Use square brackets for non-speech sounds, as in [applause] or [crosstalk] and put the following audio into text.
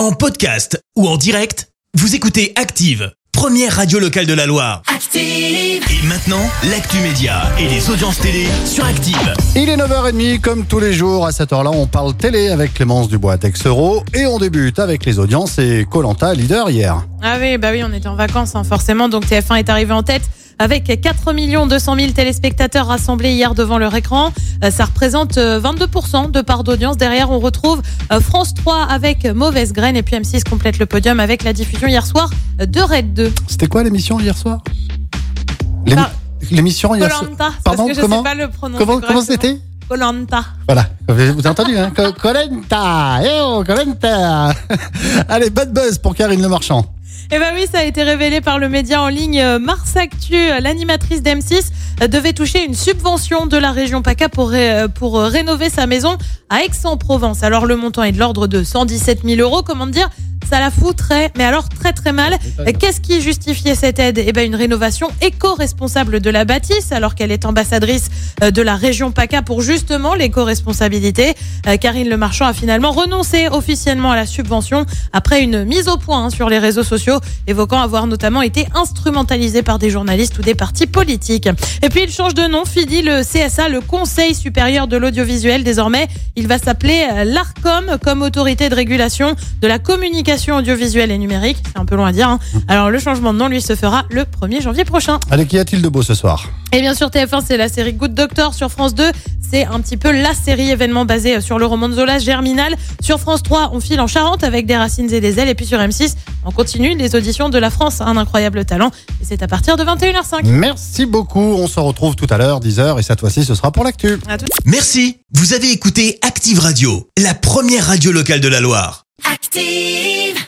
En podcast ou en direct, vous écoutez Active, première radio locale de la Loire. Active. Et maintenant, l'actu média et les audiences télé sur Active. Il est 9h30, comme tous les jours, à cette heure-là, on parle télé avec Clémence Dubois Texero et on débute avec les audiences et Colanta leader hier. Ah oui, bah oui, on était en vacances, hein, forcément. Donc TF1 est arrivé en tête avec 4 200 000 téléspectateurs rassemblés hier devant leur écran. Euh, Ça représente euh, 22% de part d'audience. Derrière, on retrouve euh, France 3 avec Mauvaise Graine et puis M6 complète le podium avec la diffusion hier soir euh, de Red 2. C'était quoi l'émission hier soir? Par- L'émission hier soir Colanta, Pardon, parce que comment je sais pas le prononcer Comment, comment c'était? Colanta. Voilà, vous avez entendu, hein Co- Colenta Eh oh, Colenta [laughs] Allez, bad buzz pour Karine Le Marchand. Eh ben oui, ça a été révélé par le média en ligne euh, Mars Actu. L'animatrice d'M6 euh, devait toucher une subvention de la région PACA pour, ré- euh, pour rénover sa maison à Aix-en-Provence. Alors le montant est de l'ordre de 117 000 euros. Comment dire ça la fout très, mais alors très très mal. Qu'est-ce qui justifiait cette aide Eh ben une rénovation éco-responsable de la bâtisse, alors qu'elle est ambassadrice euh, de la région PACA pour justement l'éco-responsabilité. Euh, Karine Le Marchand a finalement renoncé officiellement à la subvention après une mise au point hein, sur les réseaux sociaux, évoquant avoir notamment été instrumentalisée par des journalistes ou des partis politiques. Et puis il change de nom, Fidi, le CSA, le Conseil supérieur de l'audiovisuel. Désormais, il va s'appeler euh, l'ARCOM comme autorité de régulation de la communication audiovisuelle et numérique. C'est un peu long à dire. hein. Alors le changement de nom, lui, se fera le 1er janvier prochain. Allez, qu'y a-t-il de beau ce soir? Et bien sûr, TF1, c'est la série Good Doctor. Sur France 2, c'est un petit peu la série événement basée sur le roman de Zola, Germinal. Sur France 3, on file en Charente avec des racines et des ailes. Et puis sur M6, on continue les auditions de la France, un incroyable talent. Et c'est à partir de 21h05. Merci beaucoup, on se retrouve tout à l'heure, 10h, et cette fois-ci, ce sera pour l'actu. Merci, vous avez écouté Active Radio, la première radio locale de la Loire. Active.